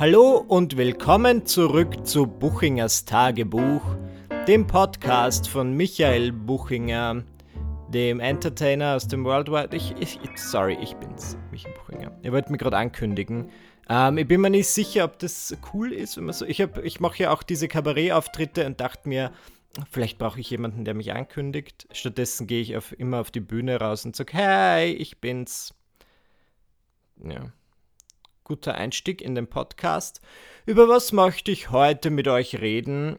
Hallo und willkommen zurück zu Buchingers Tagebuch, dem Podcast von Michael Buchinger, dem Entertainer aus dem Worldwide. Ich, ich, sorry, ich bin's, Michael Buchinger. Ihr wollt mir gerade ankündigen. Ähm, ich bin mir nicht sicher, ob das cool ist, wenn man so. Ich, ich mache ja auch diese Kabarettauftritte und dachte mir, vielleicht brauche ich jemanden, der mich ankündigt. Stattdessen gehe ich auf, immer auf die Bühne raus und sage, hey, ich bin's. Ja guter Einstieg in den Podcast. Über was möchte ich heute mit euch reden?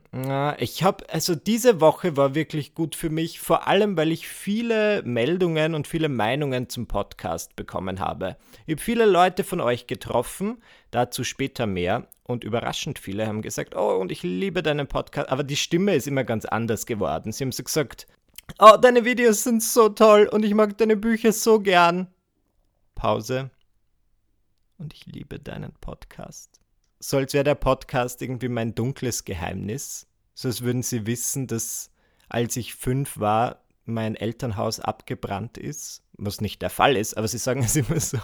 Ich habe, also diese Woche war wirklich gut für mich, vor allem weil ich viele Meldungen und viele Meinungen zum Podcast bekommen habe. Ich habe viele Leute von euch getroffen, dazu später mehr. Und überraschend viele haben gesagt, oh, und ich liebe deinen Podcast. Aber die Stimme ist immer ganz anders geworden. Sie haben so gesagt, oh, deine Videos sind so toll und ich mag deine Bücher so gern. Pause und ich liebe deinen Podcast. So als wäre der Podcast irgendwie mein dunkles Geheimnis. So als würden sie wissen, dass als ich fünf war, mein Elternhaus abgebrannt ist. Was nicht der Fall ist, aber sie sagen es immer so.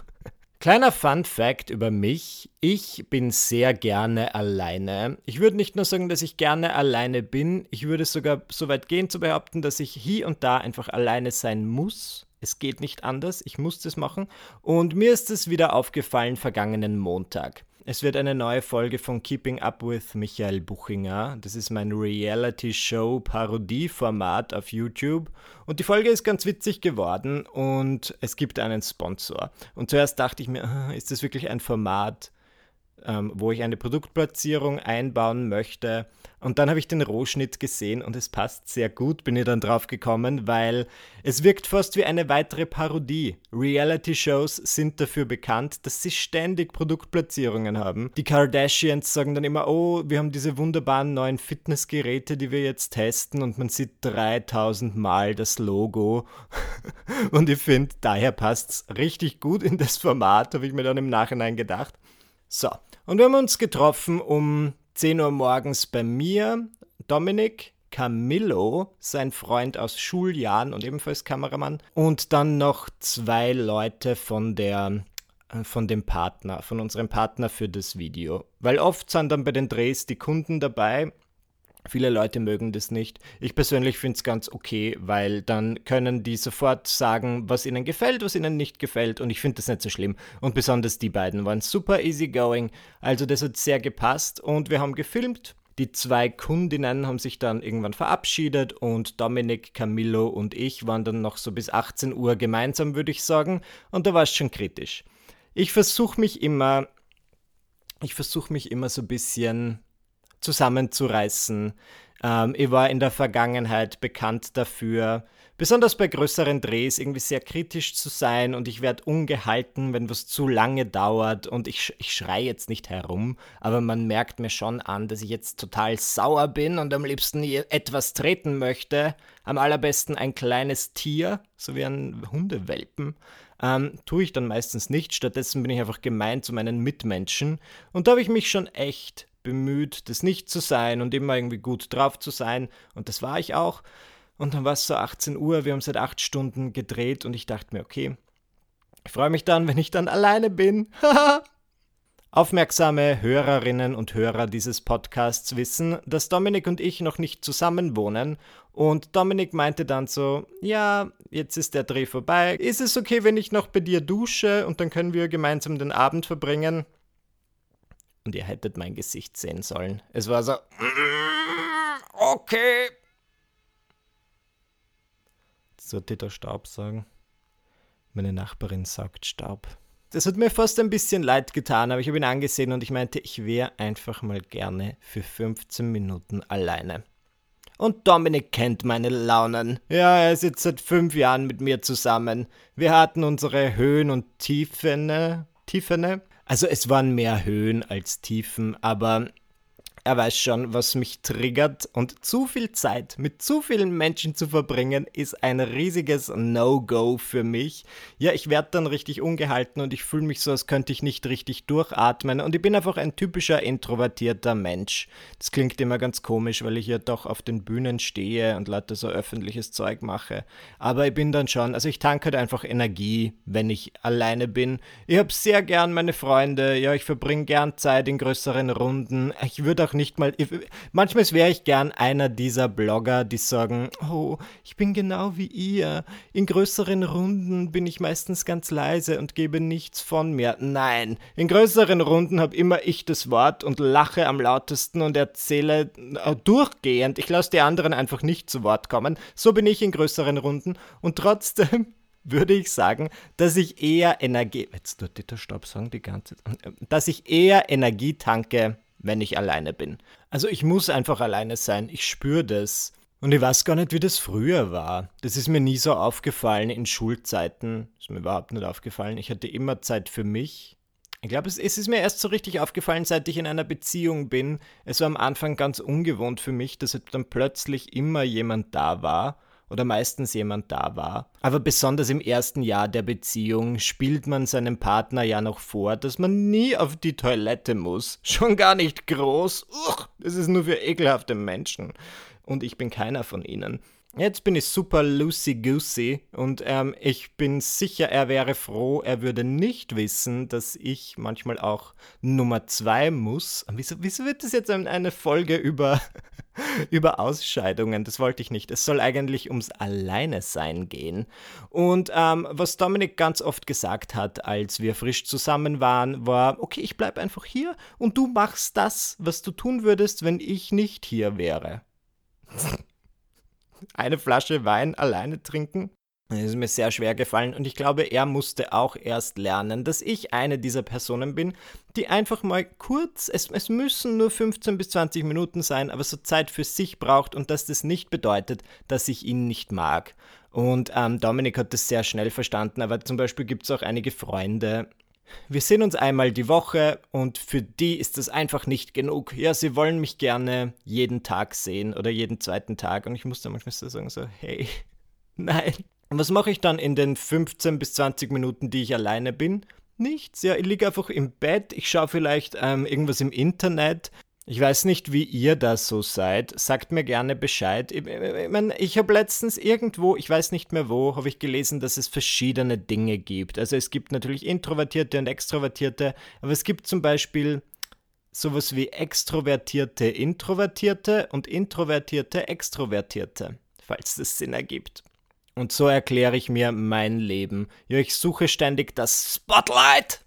Kleiner Fun Fact über mich. Ich bin sehr gerne alleine. Ich würde nicht nur sagen, dass ich gerne alleine bin, ich würde sogar so weit gehen zu behaupten, dass ich hier und da einfach alleine sein muss. Es geht nicht anders, ich muss das machen. Und mir ist es wieder aufgefallen vergangenen Montag. Es wird eine neue Folge von Keeping Up with Michael Buchinger. Das ist mein Reality-Show-Parodie-Format auf YouTube. Und die Folge ist ganz witzig geworden und es gibt einen Sponsor. Und zuerst dachte ich mir, ist das wirklich ein Format, ähm, wo ich eine Produktplatzierung einbauen möchte. Und dann habe ich den Rohschnitt gesehen und es passt sehr gut, bin ich dann drauf gekommen, weil es wirkt fast wie eine weitere Parodie. Reality-Shows sind dafür bekannt, dass sie ständig Produktplatzierungen haben. Die Kardashians sagen dann immer, oh, wir haben diese wunderbaren neuen Fitnessgeräte, die wir jetzt testen und man sieht 3000 Mal das Logo. und ich finde, daher passt es richtig gut in das Format, habe ich mir dann im Nachhinein gedacht. So, und wir haben uns getroffen um 10 Uhr morgens bei mir, Dominik, Camillo, sein Freund aus Schuljahren und ebenfalls Kameramann, und dann noch zwei Leute von der äh, von dem Partner, von unserem Partner für das Video. Weil oft sind dann bei den Drehs die Kunden dabei Viele Leute mögen das nicht. Ich persönlich finde es ganz okay, weil dann können die sofort sagen, was ihnen gefällt, was ihnen nicht gefällt. Und ich finde das nicht so schlimm. Und besonders die beiden waren super easygoing. Also das hat sehr gepasst. Und wir haben gefilmt. Die zwei Kundinnen haben sich dann irgendwann verabschiedet und Dominik, Camillo und ich waren dann noch so bis 18 Uhr gemeinsam, würde ich sagen. Und da war es schon kritisch. Ich versuche mich immer, ich versuche mich immer so ein bisschen zusammenzureißen. Ähm, ich war in der Vergangenheit bekannt dafür, besonders bei größeren Drehs irgendwie sehr kritisch zu sein und ich werde ungehalten, wenn was zu lange dauert und ich, ich schreie jetzt nicht herum, aber man merkt mir schon an, dass ich jetzt total sauer bin und am liebsten etwas treten möchte. Am allerbesten ein kleines Tier, so wie ein Hundewelpen. Ähm, tue ich dann meistens nicht, stattdessen bin ich einfach gemein zu meinen Mitmenschen und da habe ich mich schon echt bemüht, das nicht zu sein und immer irgendwie gut drauf zu sein. Und das war ich auch. Und dann war es so 18 Uhr, wir haben seit acht Stunden gedreht und ich dachte mir, okay, ich freue mich dann, wenn ich dann alleine bin. Aufmerksame Hörerinnen und Hörer dieses Podcasts wissen, dass Dominik und ich noch nicht zusammen wohnen. Und Dominik meinte dann so, ja, jetzt ist der Dreh vorbei. Ist es okay, wenn ich noch bei dir dusche und dann können wir gemeinsam den Abend verbringen? Und ihr hättet mein Gesicht sehen sollen. Es war so, mm, okay. Sollte der Staub sagen? Meine Nachbarin sagt Staub. Das hat mir fast ein bisschen leid getan, aber ich habe ihn angesehen und ich meinte, ich wäre einfach mal gerne für 15 Minuten alleine. Und Dominik kennt meine Launen. Ja, er sitzt seit fünf Jahren mit mir zusammen. Wir hatten unsere Höhen und Tiefen. Tiefene. Also es waren mehr Höhen als Tiefen, aber er weiß schon, was mich triggert und zu viel Zeit mit zu vielen Menschen zu verbringen ist ein riesiges No-Go für mich. Ja, ich werde dann richtig ungehalten und ich fühle mich so, als könnte ich nicht richtig durchatmen und ich bin einfach ein typischer introvertierter Mensch. Das klingt immer ganz komisch, weil ich ja doch auf den Bühnen stehe und Leute so öffentliches Zeug mache. Aber ich bin dann schon, also ich tanke halt einfach Energie, wenn ich alleine bin. Ich habe sehr gern meine Freunde, ja, ich verbringe gern Zeit in größeren Runden. Ich würde auch nicht mal. Ich, manchmal wäre ich gern einer dieser Blogger, die sagen: Oh, ich bin genau wie ihr. In größeren Runden bin ich meistens ganz leise und gebe nichts von mir. Nein, in größeren Runden habe immer ich das Wort und lache am lautesten und erzähle äh, durchgehend. Ich lasse die anderen einfach nicht zu Wort kommen. So bin ich in größeren Runden und trotzdem würde ich sagen, dass ich eher Energie, jetzt tut der Stopp sagen die ganze dass ich eher Energie tanke, wenn ich alleine bin. Also ich muss einfach alleine sein, ich spüre das. Und ich weiß gar nicht, wie das früher war. Das ist mir nie so aufgefallen in Schulzeiten. Ist mir überhaupt nicht aufgefallen. Ich hatte immer Zeit für mich. Ich glaube, es, es, ist mir erst so richtig aufgefallen, seit ich in einer Beziehung bin. Es war am Anfang ganz ungewohnt für mich, dass dann plötzlich immer jemand da war oder meistens jemand da war. Aber besonders im ersten Jahr der Beziehung spielt man seinem Partner ja noch vor, dass man nie auf die Toilette muss. Schon gar nicht groß. Uch, das ist nur für ekelhafte Menschen. Und ich bin keiner von ihnen. Jetzt bin ich super loosey-goosey und ähm, ich bin sicher, er wäre froh, er würde nicht wissen, dass ich manchmal auch Nummer zwei muss. Wieso, wieso wird das jetzt eine Folge über, über Ausscheidungen? Das wollte ich nicht. Es soll eigentlich ums Alleinesein gehen. Und ähm, was Dominik ganz oft gesagt hat, als wir frisch zusammen waren, war, okay, ich bleibe einfach hier und du machst das, was du tun würdest, wenn ich nicht hier wäre eine Flasche Wein alleine trinken. Das ist mir sehr schwer gefallen und ich glaube, er musste auch erst lernen, dass ich eine dieser Personen bin, die einfach mal kurz, es, es müssen nur 15 bis 20 Minuten sein, aber so Zeit für sich braucht und dass das nicht bedeutet, dass ich ihn nicht mag. Und ähm, Dominik hat das sehr schnell verstanden, aber zum Beispiel gibt es auch einige Freunde, wir sehen uns einmal die Woche und für die ist das einfach nicht genug. Ja, sie wollen mich gerne jeden Tag sehen oder jeden zweiten Tag und ich muss da manchmal so sagen, so, hey, nein. Und was mache ich dann in den 15 bis 20 Minuten, die ich alleine bin? Nichts, ja, ich liege einfach im Bett, ich schaue vielleicht ähm, irgendwas im Internet, ich weiß nicht, wie ihr das so seid. Sagt mir gerne Bescheid. Ich, ich, mein, ich habe letztens irgendwo, ich weiß nicht mehr wo, habe ich gelesen, dass es verschiedene Dinge gibt. Also es gibt natürlich Introvertierte und Extrovertierte, aber es gibt zum Beispiel sowas wie extrovertierte Introvertierte und introvertierte Extrovertierte, falls das Sinn ergibt. Und so erkläre ich mir mein Leben. Ja, ich suche ständig das Spotlight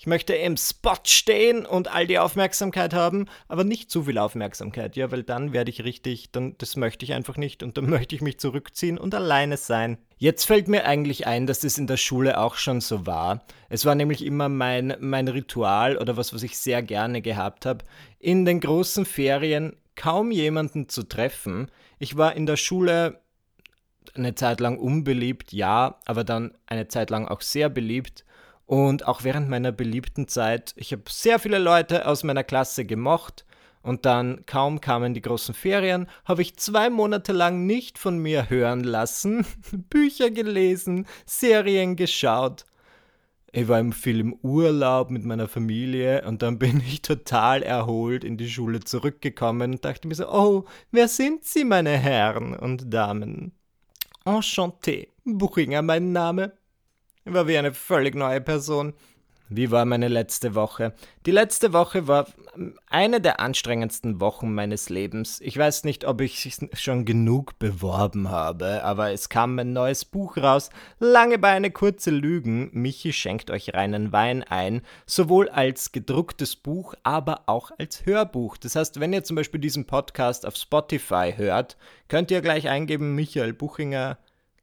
ich möchte im Spot stehen und all die Aufmerksamkeit haben, aber nicht zu viel Aufmerksamkeit, ja, weil dann werde ich richtig, dann das möchte ich einfach nicht und dann möchte ich mich zurückziehen und alleine sein. Jetzt fällt mir eigentlich ein, dass das in der Schule auch schon so war. Es war nämlich immer mein, mein Ritual oder was, was ich sehr gerne gehabt habe, in den großen Ferien kaum jemanden zu treffen. Ich war in der Schule eine Zeit lang unbeliebt, ja, aber dann eine Zeit lang auch sehr beliebt. Und auch während meiner beliebten Zeit, ich habe sehr viele Leute aus meiner Klasse gemocht. Und dann, kaum kamen die großen Ferien, habe ich zwei Monate lang nicht von mir hören lassen, Bücher gelesen, Serien geschaut. Ich war viel im Urlaub mit meiner Familie und dann bin ich total erholt in die Schule zurückgekommen und dachte mir so, oh, wer sind Sie, meine Herren und Damen? Enchanté, Buchinger mein Name. War wie eine völlig neue Person. Wie war meine letzte Woche? Die letzte Woche war eine der anstrengendsten Wochen meines Lebens. Ich weiß nicht, ob ich schon genug beworben habe, aber es kam ein neues Buch raus. Lange Beine, kurze Lügen. Michi schenkt euch reinen Wein ein. Sowohl als gedrucktes Buch, aber auch als Hörbuch. Das heißt, wenn ihr zum Beispiel diesen Podcast auf Spotify hört, könnt ihr gleich eingeben, Michael Buchinger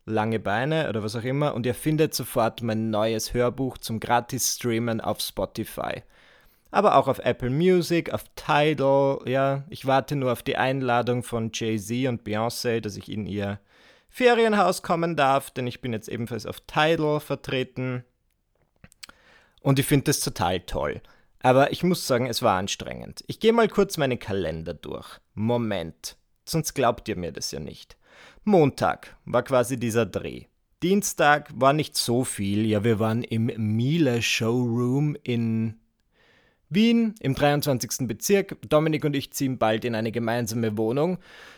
lange Beine oder was auch immer und ihr findet sofort mein neues Hörbuch zum Gratis-Streamen auf Spotify. Aber auch auf Apple Music, auf Tidal, ja, ich warte nur auf die Einladung von Jay-Z und Beyoncé, dass ich in ihr Ferienhaus kommen darf, denn ich bin jetzt ebenfalls auf Tidal vertreten. Und ich finde das total toll. Aber ich muss sagen, es war anstrengend. Ich gehe mal kurz meinen Kalender durch. Moment, sonst glaubt ihr mir das ja nicht. Montag war quasi dieser Dreh. Dienstag war nicht so viel. Ja, wir waren im Miele Showroom in Wien im 23. Bezirk. Dominik und ich ziehen bald in eine gemeinsame Wohnung.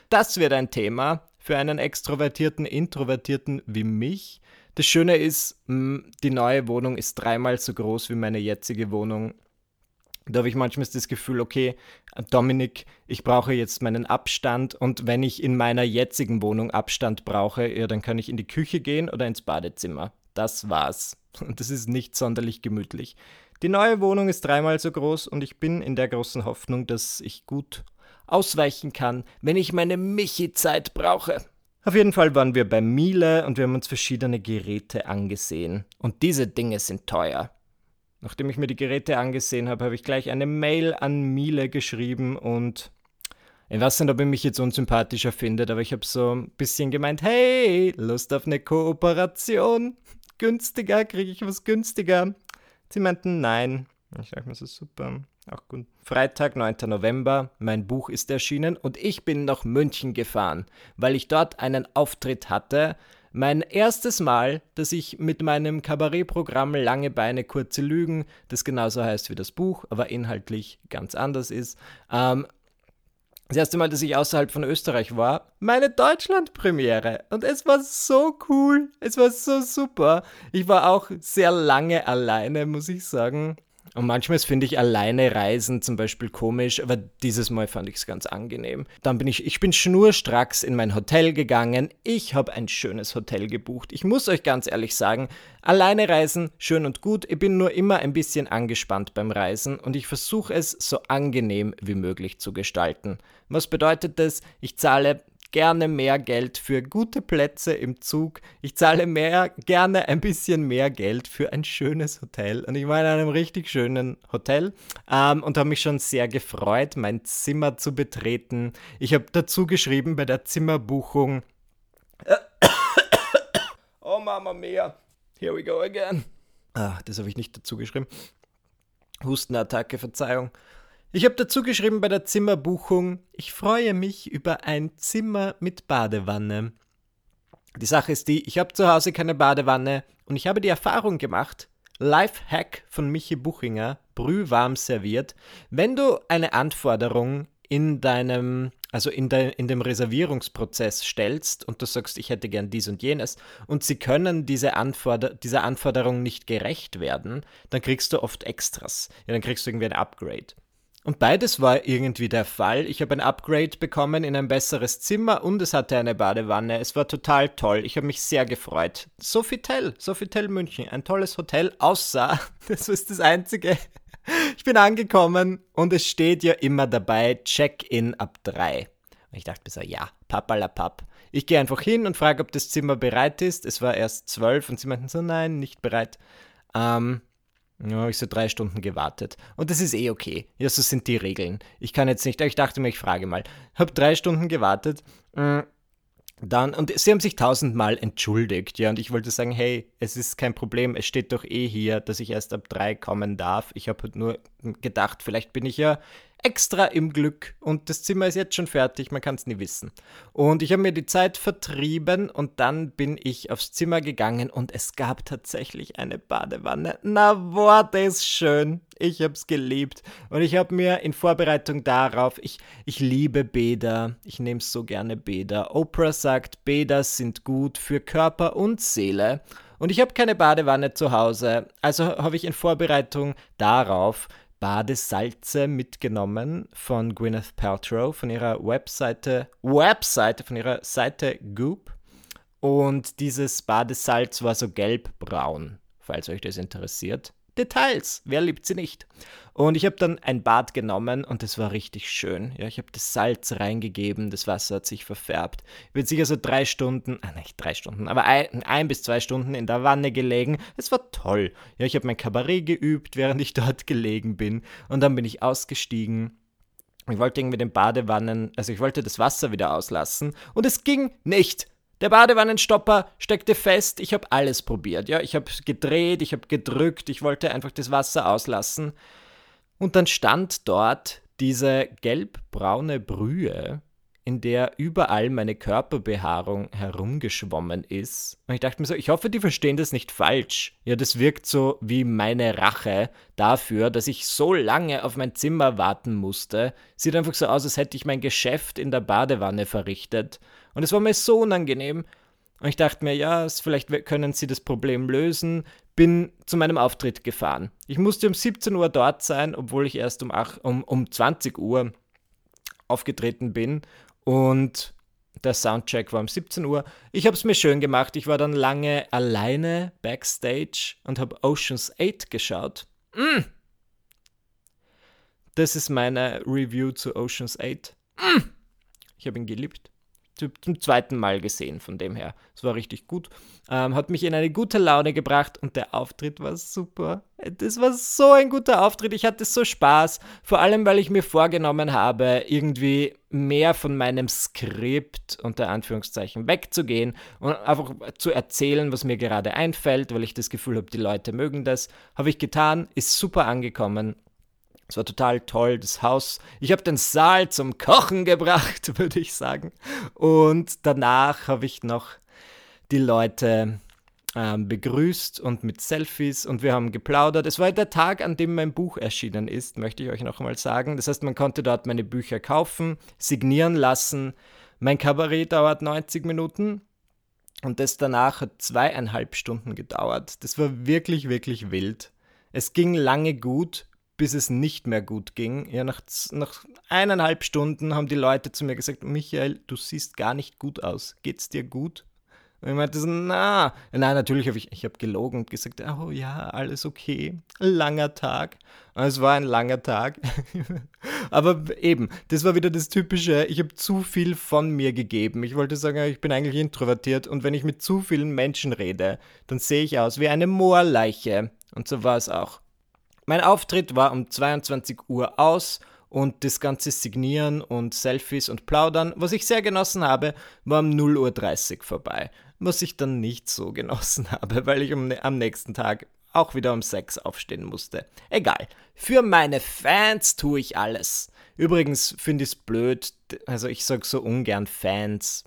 Das wird ein Thema für einen extrovertierten, introvertierten wie mich. Das Schöne ist, die neue Wohnung ist dreimal so groß wie meine jetzige Wohnung. Da habe ich manchmal das Gefühl, okay, Dominik, ich brauche jetzt meinen Abstand und wenn ich in meiner jetzigen Wohnung Abstand brauche, ja, dann kann ich in die Küche gehen oder ins Badezimmer. Das war's. Und das ist nicht sonderlich gemütlich. Die neue Wohnung ist dreimal so groß und ich bin in der großen Hoffnung, dass ich gut ausweichen kann, wenn ich meine Michi-Zeit brauche. Auf jeden Fall waren wir bei Miele und wir haben uns verschiedene Geräte angesehen. Und diese Dinge sind teuer. Nachdem ich mir die Geräte angesehen habe, habe ich gleich eine Mail an Miele geschrieben und ich weiß nicht, ob ich mich jetzt unsympathischer findet, aber ich habe so ein bisschen gemeint, hey, Lust auf eine Kooperation? Günstiger, kriege ich was günstiger? Sie meinten nein. Ich dachte mir so super, auch gut. Freitag, 9. November, mein Buch ist erschienen und ich bin nach München gefahren, weil ich dort einen Auftritt hatte mein erstes Mal, dass ich mit meinem Kabarettprogramm Lange Beine, kurze Lügen, das genauso heißt wie das Buch, aber inhaltlich ganz anders ist, ähm, das erste Mal, dass ich außerhalb von Österreich war, meine Deutschland-Premiere. Und es war so cool. Es war so super. Ich war auch sehr lange alleine, muss ich sagen. Und manchmal finde ich alleine Reisen zum Beispiel komisch, aber dieses Mal fand ich es ganz angenehm. Dann bin ich, ich bin schnurstracks in mein Hotel gegangen. Ich habe ein schönes Hotel gebucht. Ich muss euch ganz ehrlich sagen, alleine reisen, schön und gut. Ich bin nur immer ein bisschen angespannt beim Reisen und ich versuche es so angenehm wie möglich zu gestalten. Was bedeutet das? Ich zahle gerne mehr Geld für gute Plätze im Zug. Ich zahle mehr, gerne ein bisschen mehr Geld für ein schönes Hotel. Und ich war in einem richtig schönen Hotel ähm, und habe mich schon sehr gefreut, mein Zimmer zu betreten. Ich habe dazu geschrieben bei der Zimmerbuchung. oh Mama mia, here we go again. Ah, das habe ich nicht dazu geschrieben. Hustenattacke, Verzeihung. Ich habe dazu geschrieben bei der Zimmerbuchung, ich freue mich über ein Zimmer mit Badewanne. Die Sache ist die, ich habe zu Hause keine Badewanne und ich habe die Erfahrung gemacht, Lifehack von Michi Buchinger, brühwarm serviert, wenn du eine Anforderung in deinem, also in, de, in dem Reservierungsprozess stellst und du sagst, ich hätte gern dies und jenes und sie können diese Anforder dieser Anforderung nicht gerecht werden, dann kriegst du oft Extras. Ja, dann kriegst du irgendwie ein Upgrade. Und beides war irgendwie der Fall. Ich habe ein Upgrade bekommen in ein besseres Zimmer und es hatte eine Badewanne. Es war total toll. Ich habe mich sehr gefreut. Sofitel, Sofitel München, ein tolles Hotel, außer, das ist das Einzige. Ich bin angekommen und es steht ja immer dabei, Check-in ab drei. Und ich dachte mir so, ja, papalapap. Ich gehe einfach hin und frage, ob das Zimmer bereit ist. Es war erst zwölf und sie meinten so, nein, nicht bereit. Ähm, ja, ich so drei Stunden gewartet. Und das ist eh okay. Ja, so sind die Regeln. Ich kann jetzt nicht, ich dachte mir, ich frage mal. Habe drei Stunden gewartet. Mm, dann, und sie haben sich tausendmal entschuldigt, ja, und ich wollte sagen, hey, es ist kein Problem, es steht doch eh hier, dass ich erst ab drei kommen darf. Ich habe nur gedacht, vielleicht bin ich ja extra im Glück und das Zimmer ist jetzt schon fertig, man kann es nie wissen. Und ich habe mir die Zeit vertrieben und dann bin ich aufs Zimmer gegangen und es gab tatsächlich eine Badewanne. Na, Worte ist schön. Ich habe es geliebt und ich habe mir in Vorbereitung darauf, ich, ich liebe Bäder, ich nehme so gerne Bäder. Oprah sagt, Bäder sind gut für Körper und Seele. Und ich habe keine Badewanne zu Hause, also habe ich in Vorbereitung darauf Badesalze mitgenommen von Gwyneth Paltrow, von ihrer Webseite, Webseite, von ihrer Seite Goop. Und dieses Badesalz war so gelbbraun, falls euch das interessiert. Details, wer liebt sie nicht? Und ich habe dann ein Bad genommen und es war richtig schön. Ja, ich habe das Salz reingegeben, das Wasser hat sich verfärbt. Ich bin sicher so drei Stunden, ah, nicht drei Stunden, aber ein, ein bis zwei Stunden in der Wanne gelegen. Es war toll. Ja, ich habe mein Kabarett geübt, während ich dort gelegen bin. Und dann bin ich ausgestiegen. Ich wollte irgendwie den Badewannen, also ich wollte das Wasser wieder auslassen und es ging nicht. Der Badewannenstopper steckte fest. Ich habe alles probiert. Ja, ich habe gedreht, ich habe gedrückt, ich wollte einfach das Wasser auslassen. Und dann stand dort diese gelbbraune Brühe, in der überall meine Körperbehaarung herumgeschwommen ist. Und ich dachte mir so, ich hoffe, die verstehen das nicht falsch. Ja, das wirkt so wie meine Rache dafür, dass ich so lange auf mein Zimmer warten musste. Sieht einfach so aus, als hätte ich mein Geschäft in der Badewanne verrichtet. Und es war mir so unangenehm. Und ich dachte mir, ja, vielleicht können sie das Problem lösen. Bin zu meinem Auftritt gefahren. Ich musste um 17 Uhr dort sein, obwohl ich erst um, 8, um, um 20 Uhr aufgetreten bin. Und der Soundcheck war um 17 Uhr. Ich habe es mir schön gemacht. Ich war dann lange alleine backstage und habe Oceans 8 geschaut. Mm. Das ist meine Review zu Oceans 8. Mm. Ich habe ihn geliebt zum zweiten Mal gesehen, von dem her. Es war richtig gut. Ähm, hat mich in eine gute Laune gebracht und der Auftritt war super. Das war so ein guter Auftritt. Ich hatte so Spaß. Vor allem, weil ich mir vorgenommen habe, irgendwie mehr von meinem Skript unter Anführungszeichen wegzugehen und einfach zu erzählen, was mir gerade einfällt, weil ich das Gefühl habe, die Leute mögen das. Habe ich getan, ist super angekommen es war total toll, das Haus. Ich habe den Saal zum Kochen gebracht, würde ich sagen. Und danach habe ich noch die Leute ähm, begrüßt und mit Selfies und wir haben geplaudert. Es war der Tag, an dem mein Buch erschienen ist, möchte ich euch noch einmal sagen. Das heißt, man konnte dort meine Bücher kaufen, signieren lassen. Mein Kabarett dauert 90 Minuten und das danach hat zweieinhalb Stunden gedauert. Das war wirklich, wirklich wild. Es ging lange gut, bis es nicht mehr gut ging. Ja, nach, nach eineinhalb Stunden haben die Leute zu mir gesagt, Michael, du siehst gar nicht gut aus. Geht's dir gut? Und ich meinte so, na, nein, natürlich habe ich, ich habe gelogen und gesagt, oh ja, alles okay, langer Tag. Und es war ein langer Tag. Aber eben, das war wieder das Typische, ich habe zu viel von mir gegeben. Ich wollte sagen, ich bin eigentlich introvertiert und wenn ich mit zu vielen Menschen rede, dann sehe ich aus wie eine Moorleiche. Und so war es auch. Mein Auftritt war um 22 Uhr aus und das ganze Signieren und Selfies und Plaudern, was ich sehr genossen habe, war um 0.30 Uhr vorbei. Was ich dann nicht so genossen habe, weil ich um, am nächsten Tag auch wieder um 6 aufstehen musste. Egal. Für meine Fans tue ich alles. Übrigens finde ich es blöd, also ich sage so ungern Fans,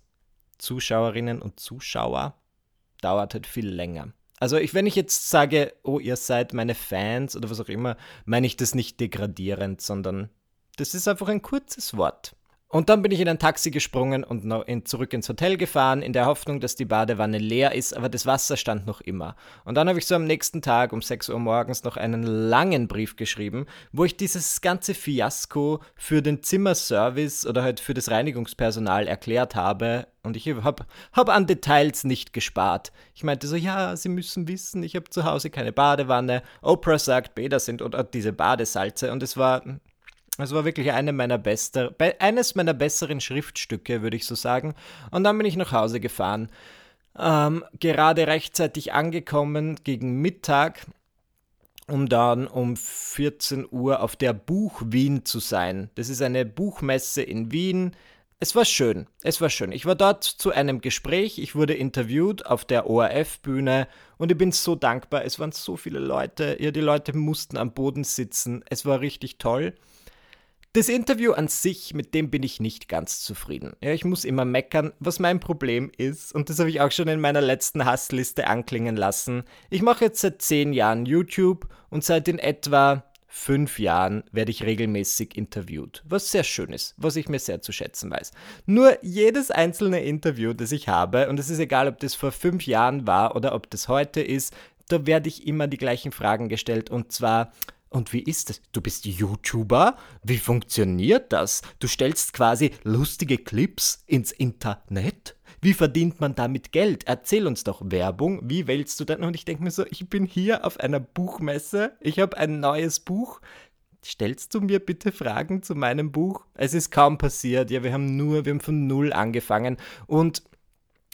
Zuschauerinnen und Zuschauer. Dauert halt viel länger. Also ich, wenn ich jetzt sage, oh, ihr seid meine Fans oder was auch immer, meine ich das nicht degradierend, sondern das ist einfach ein kurzes Wort. Und dann bin ich in ein Taxi gesprungen und in, zurück ins Hotel gefahren, in der Hoffnung, dass die Badewanne leer ist, aber das Wasser stand noch immer. Und dann habe ich so am nächsten Tag um 6 Uhr morgens noch einen langen Brief geschrieben, wo ich dieses ganze Fiasko für den Zimmerservice oder halt für das Reinigungspersonal erklärt habe. Und ich habe hab an Details nicht gespart. Ich meinte so, ja, Sie müssen wissen, ich habe zu Hause keine Badewanne. Oprah sagt, Bäder sind oder diese Badesalze. Und es war es war wirklich eine meiner bester, eines meiner besseren Schriftstücke, würde ich so sagen. Und dann bin ich nach Hause gefahren. Ähm, gerade rechtzeitig angekommen gegen Mittag, um dann um 14 Uhr auf der Buch Wien zu sein. Das ist eine Buchmesse in Wien. Es war schön, es war schön. Ich war dort zu einem Gespräch, ich wurde interviewt auf der ORF-Bühne und ich bin so dankbar. Es waren so viele Leute, ja, die Leute mussten am Boden sitzen. Es war richtig toll. Das Interview an sich, mit dem bin ich nicht ganz zufrieden. Ja, ich muss immer meckern, was mein Problem ist, und das habe ich auch schon in meiner letzten Hassliste anklingen lassen. Ich mache jetzt seit zehn Jahren YouTube und seit in etwa fünf Jahren werde ich regelmäßig interviewt, was sehr schön ist, was ich mir sehr zu schätzen weiß. Nur jedes einzelne Interview, das ich habe, und es ist egal, ob das vor fünf Jahren war oder ob das heute ist, da werde ich immer die gleichen Fragen gestellt, und zwar, und wie ist es? Du bist YouTuber? Wie funktioniert das? Du stellst quasi lustige Clips ins Internet? Wie verdient man damit Geld? Erzähl uns doch Werbung. Wie wählst du denn? Und ich denke mir so, ich bin hier auf einer Buchmesse. Ich habe ein neues Buch. Stellst du mir bitte Fragen zu meinem Buch? Es ist kaum passiert. Ja, wir haben nur, wir haben von null angefangen. Und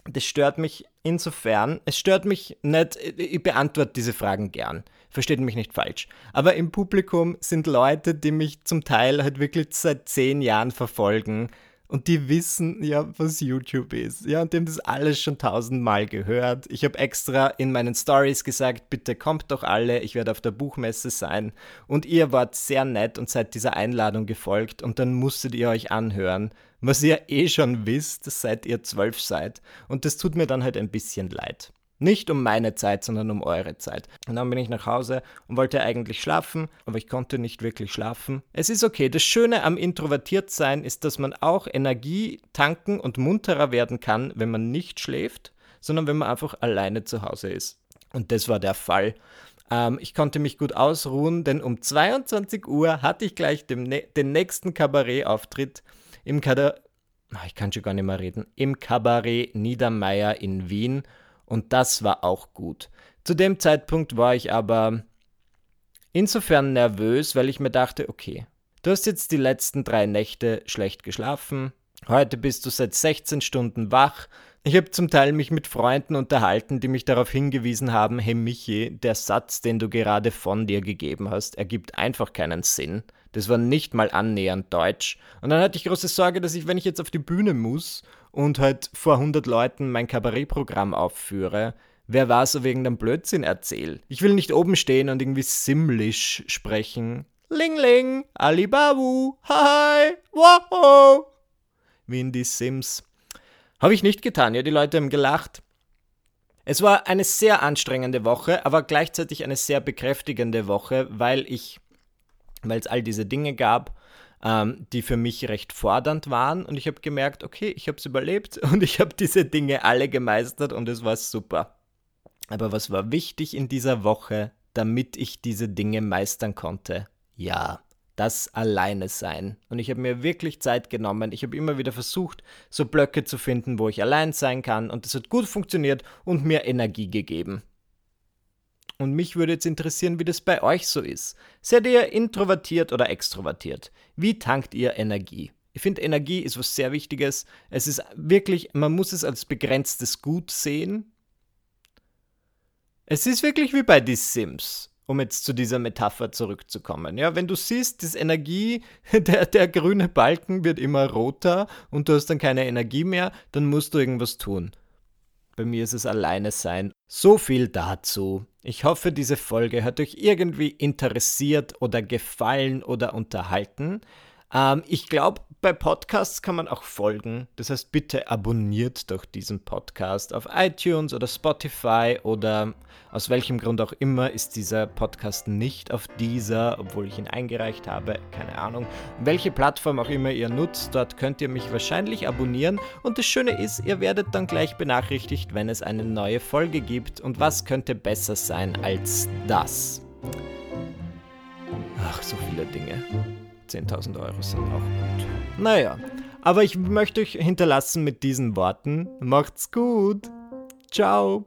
das stört mich insofern. Es stört mich nicht, ich beantworte diese Fragen gern. Versteht mich nicht falsch. Aber im Publikum sind Leute, die mich zum Teil halt wirklich seit zehn Jahren verfolgen. und die wissen ja, was YouTube ist. Ja, und die haben das alles schon tausendmal gehört. Ich habe extra in meinen Stories gesagt, bitte kommt doch alle, ich werde auf der Buchmesse sein. Und ihr wart sehr nett und seid dieser Einladung gefolgt und dann musstet ihr euch anhören, was ihr eh schon wisst, seit ihr zwölf seid. Und das tut mir dann halt ein bisschen leid. Nicht um meine Zeit, sondern um eure Zeit. Und dann bin ich nach Hause und wollte eigentlich schlafen, aber ich konnte nicht wirklich schlafen. Es ist okay. Das Schöne am Introvertiertsein ist, dass man auch Energie tanken und munterer werden kann, wenn man nicht schläft, sondern wenn man einfach alleine zu Hause ist. Und das war der Fall. Ähm, ich konnte mich gut ausruhen, denn um 22 Uhr hatte ich gleich den, den nächsten Kabarettauftritt im Kabarett. Ich kann schon gar nicht mehr reden. Im Kabarett Niedermeyer in Wien und das war auch gut. Zu dem Zeitpunkt war ich aber insofern nervös, weil ich mir dachte, okay, du hast jetzt die letzten drei Nächte schlecht geschlafen, heute bist du seit 16 Stunden wach. Ich habe zum Teil mich mit Freunden unterhalten, die mich darauf hingewiesen haben, hey Michi, der Satz, den du gerade von dir gegeben hast, ergibt einfach keinen Sinn. Das war nicht mal annähernd Deutsch. Und dann hatte ich große Sorge, dass ich, wenn ich jetzt auf die Bühne muss und halt vor 100 Leuten mein Kabarettprogramm aufführe, wer weiß, wegen dem Blödsinn erzähle. Ich will nicht oben stehen und irgendwie simlisch sprechen. Ling Ling, Alibabu, hi, wow, wie in die Sims. Habe ich nicht getan, ja, die Leute haben gelacht. Es war eine sehr anstrengende Woche, aber gleichzeitig eine sehr bekräftigende Woche, weil ich, weil es all diese Dinge gab, ähm, die für mich recht fordernd waren. Und ich habe gemerkt, okay, ich habe es überlebt und ich habe diese Dinge alle gemeistert und es war super. Aber was war wichtig in dieser Woche, damit ich diese Dinge meistern konnte? Ja, das Alleine sein. Und ich habe mir wirklich Zeit genommen. Ich habe immer wieder versucht, so Blöcke zu finden, wo ich allein sein kann. Und das hat gut funktioniert und mir Energie gegeben. Und mich würde jetzt interessieren, wie das bei euch so ist. Seid ihr introvertiert oder extrovertiert? Wie tankt ihr Energie? Ich finde, Energie ist was sehr Wichtiges. Es ist wirklich, man muss es als begrenztes Gut sehen. Es ist wirklich wie bei The Sims, um jetzt zu dieser Metapher zurückzukommen. Ja, wenn du siehst, das Energie, der, der grüne Balken wird immer roter und du hast dann keine Energie mehr, dann musst du irgendwas tun. Bei mir ist es alleine sein. So viel dazu. Ich hoffe, diese Folge hat euch irgendwie interessiert oder gefallen oder unterhalten. Ähm, ich glaube, bei Podcasts kann man auch folgen. Das heißt, bitte abonniert doch diesen Podcast auf iTunes oder Spotify oder aus welchem Grund auch immer ist dieser Podcast nicht auf dieser, obwohl ich ihn eingereicht habe. Keine Ahnung. Welche Plattform auch immer ihr nutzt, dort könnt ihr mich wahrscheinlich abonnieren. Und das Schöne ist, ihr werdet dann gleich benachrichtigt, wenn es eine neue Folge gibt. Und was könnte besser sein als das? Ach, so viele Dinge. 10.000 Euro sind auch gut. Naja, aber ich möchte euch hinterlassen mit diesen Worten. Macht's gut. Ciao.